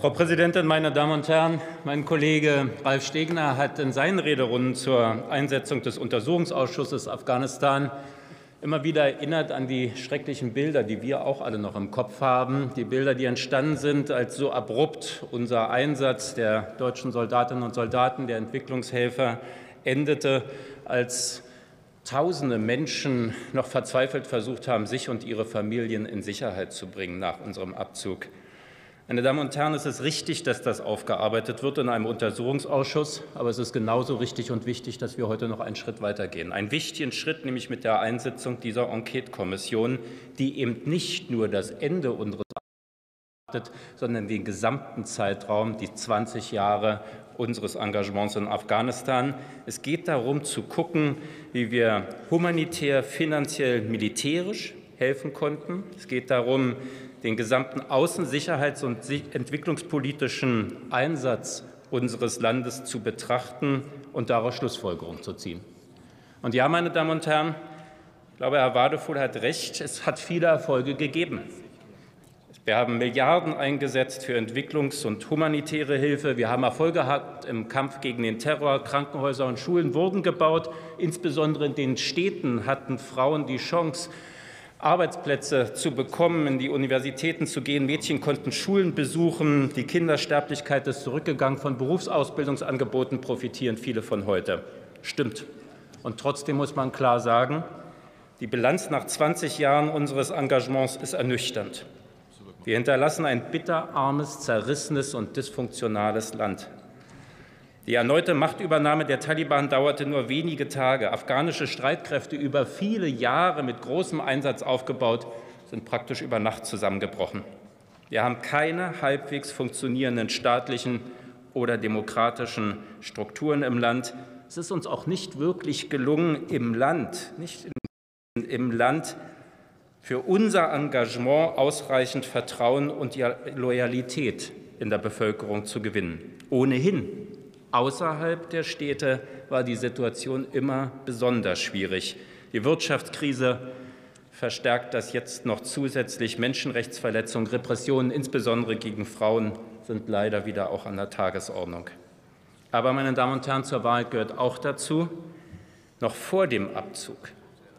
Frau Präsidentin, meine Damen und Herren! Mein Kollege Ralf Stegner hat in seinen Rederunden zur Einsetzung des Untersuchungsausschusses Afghanistan immer wieder erinnert an die schrecklichen Bilder, die wir auch alle noch im Kopf haben. Die Bilder, die entstanden sind, als so abrupt unser Einsatz der deutschen Soldatinnen und Soldaten, der Entwicklungshelfer endete, als Tausende Menschen noch verzweifelt versucht haben, sich und ihre Familien in Sicherheit zu bringen nach unserem Abzug. Meine Damen und Herren, es ist richtig, dass das aufgearbeitet wird in einem Untersuchungsausschuss. Aber es ist genauso richtig und wichtig, dass wir heute noch einen Schritt weitergehen. Einen wichtigen Schritt, nämlich mit der Einsetzung dieser Enquete-Kommission, die eben nicht nur das Ende unseres sondern den gesamten Zeitraum, die 20 Jahre unseres Engagements in Afghanistan. Es geht darum zu gucken, wie wir humanitär, finanziell, militärisch helfen konnten. Es geht darum, den gesamten außen-, sicherheits- und entwicklungspolitischen Einsatz unseres Landes zu betrachten und daraus Schlussfolgerungen zu ziehen. Und ja, meine Damen und Herren, ich glaube, Herr Wadefuhl hat recht, es hat viele Erfolge gegeben. Wir haben Milliarden eingesetzt für Entwicklungs- und humanitäre Hilfe. Wir haben Erfolge gehabt im Kampf gegen den Terror. Krankenhäuser und Schulen wurden gebaut. Insbesondere in den Städten hatten Frauen die Chance, Arbeitsplätze zu bekommen, in die Universitäten zu gehen. Mädchen konnten Schulen besuchen. Die Kindersterblichkeit ist zurückgegangen. Von Berufsausbildungsangeboten profitieren viele von heute. Stimmt. Und trotzdem muss man klar sagen, die Bilanz nach 20 Jahren unseres Engagements ist ernüchternd. Wir hinterlassen ein bitterarmes, zerrissenes und dysfunktionales Land. Die erneute Machtübernahme der Taliban dauerte nur wenige Tage. Afghanische Streitkräfte, über viele Jahre mit großem Einsatz aufgebaut, sind praktisch über Nacht zusammengebrochen. Wir haben keine halbwegs funktionierenden staatlichen oder demokratischen Strukturen im Land. Es ist uns auch nicht wirklich gelungen, im Land, nicht im Land für unser Engagement ausreichend Vertrauen und Loyalität in der Bevölkerung zu gewinnen. Ohnehin Außerhalb der Städte war die Situation immer besonders schwierig. Die Wirtschaftskrise verstärkt das jetzt noch zusätzlich. Menschenrechtsverletzungen, Repressionen, insbesondere gegen Frauen, sind leider wieder auch an der Tagesordnung. Aber, meine Damen und Herren, zur Wahrheit gehört auch dazu, noch vor dem Abzug.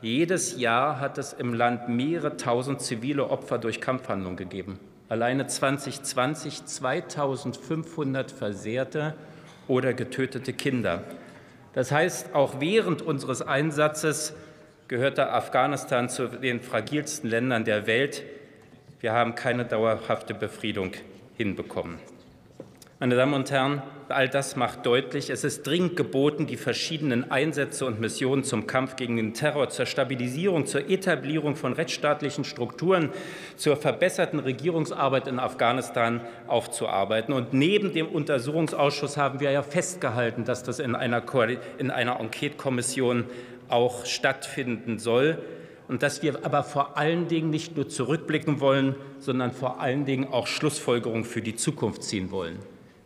Jedes Jahr hat es im Land mehrere tausend zivile Opfer durch Kampfhandlungen gegeben. Alleine 2020 2500 Versehrte oder getötete Kinder. Das heißt, auch während unseres Einsatzes gehörte Afghanistan zu den fragilsten Ländern der Welt. Wir haben keine dauerhafte Befriedung hinbekommen. Meine Damen und Herren, all das macht deutlich, es ist dringend geboten, die verschiedenen Einsätze und Missionen zum Kampf gegen den Terror, zur Stabilisierung, zur Etablierung von rechtsstaatlichen Strukturen, zur verbesserten Regierungsarbeit in Afghanistan aufzuarbeiten. Und neben dem Untersuchungsausschuss haben wir ja festgehalten, dass das in einer, in einer Enquete-Kommission auch stattfinden soll und dass wir aber vor allen Dingen nicht nur zurückblicken wollen, sondern vor allen Dingen auch Schlussfolgerungen für die Zukunft ziehen wollen.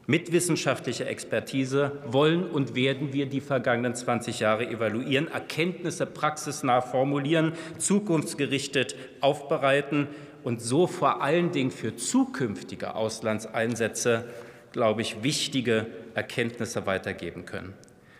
Mit wissenschaftlicher Expertise wollen und werden wir die vergangenen 20 Jahre evaluieren, Erkenntnisse praxisnah formulieren, zukunftsgerichtet aufbereiten und so vor allen Dingen für zukünftige Auslandseinsätze, glaube ich, wichtige Erkenntnisse weitergeben können.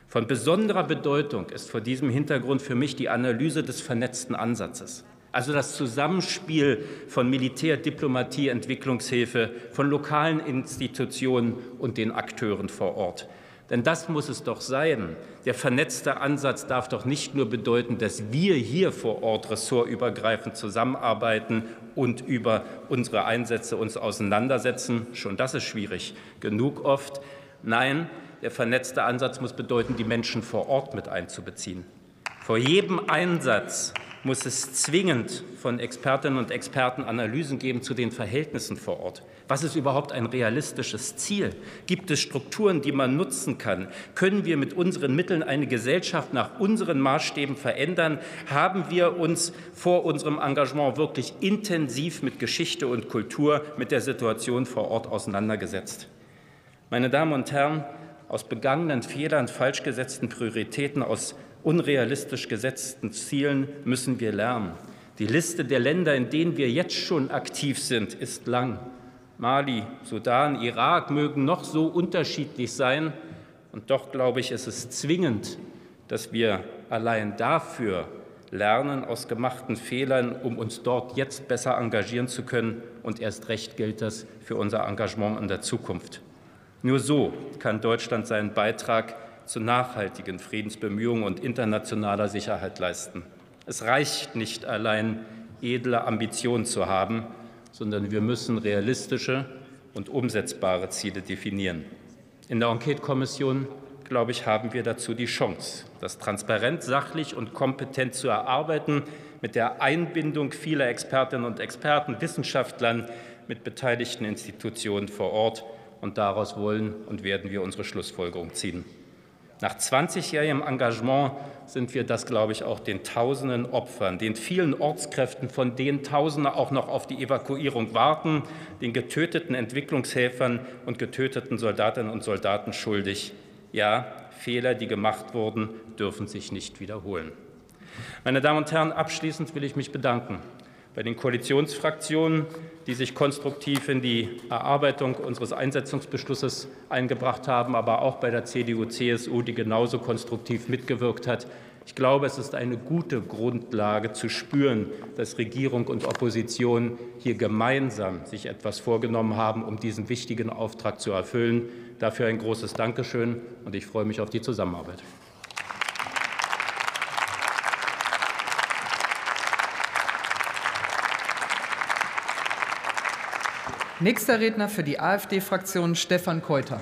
Von besonderer Bedeutung ist vor diesem Hintergrund für mich die Analyse des vernetzten Ansatzes also das Zusammenspiel von Militär, Diplomatie, Entwicklungshilfe, von lokalen Institutionen und den Akteuren vor Ort. Denn das muss es doch sein. Der vernetzte Ansatz darf doch nicht nur bedeuten, dass wir hier vor Ort ressortübergreifend zusammenarbeiten und über unsere Einsätze uns auseinandersetzen. Schon das ist schwierig genug oft. Nein, der vernetzte Ansatz muss bedeuten, die Menschen vor Ort mit einzubeziehen. Vor jedem Einsatz muss es zwingend von Expertinnen und Experten Analysen geben zu den Verhältnissen vor Ort. Was ist überhaupt ein realistisches Ziel? Gibt es Strukturen, die man nutzen kann? Können wir mit unseren Mitteln eine Gesellschaft nach unseren Maßstäben verändern? Haben wir uns vor unserem Engagement wirklich intensiv mit Geschichte und Kultur, mit der Situation vor Ort auseinandergesetzt? Meine Damen und Herren, aus begangenen Fehlern, falsch gesetzten Prioritäten, aus unrealistisch gesetzten Zielen müssen wir lernen. Die Liste der Länder, in denen wir jetzt schon aktiv sind, ist lang. Mali, Sudan, Irak mögen noch so unterschiedlich sein. Und doch glaube ich, ist es zwingend, dass wir allein dafür lernen aus gemachten Fehlern, um uns dort jetzt besser engagieren zu können. Und erst recht gilt das für unser Engagement in der Zukunft. Nur so kann Deutschland seinen Beitrag zu nachhaltigen Friedensbemühungen und internationaler Sicherheit leisten. Es reicht nicht allein, edle Ambitionen zu haben, sondern wir müssen realistische und umsetzbare Ziele definieren. In der Enquete-Kommission, glaube ich, haben wir dazu die Chance, das transparent, sachlich und kompetent zu erarbeiten, mit der Einbindung vieler Expertinnen und Experten, Wissenschaftlern, mit beteiligten Institutionen vor Ort. Und daraus wollen und werden wir unsere Schlussfolgerung ziehen. Nach 20-jährigem Engagement sind wir das, glaube ich, auch den tausenden Opfern, den vielen Ortskräften, von denen Tausende auch noch auf die Evakuierung warten, den getöteten Entwicklungshelfern und getöteten Soldatinnen und Soldaten schuldig. Ja, Fehler, die gemacht wurden, dürfen sich nicht wiederholen. Meine Damen und Herren, abschließend will ich mich bedanken bei den Koalitionsfraktionen, die sich konstruktiv in die Erarbeitung unseres Einsetzungsbeschlusses eingebracht haben, aber auch bei der CDU-CSU, die genauso konstruktiv mitgewirkt hat. Ich glaube, es ist eine gute Grundlage zu spüren, dass Regierung und Opposition hier gemeinsam sich etwas vorgenommen haben, um diesen wichtigen Auftrag zu erfüllen. Dafür ein großes Dankeschön, und ich freue mich auf die Zusammenarbeit. Nächster Redner für die AfD-Fraktion Stefan Keuter.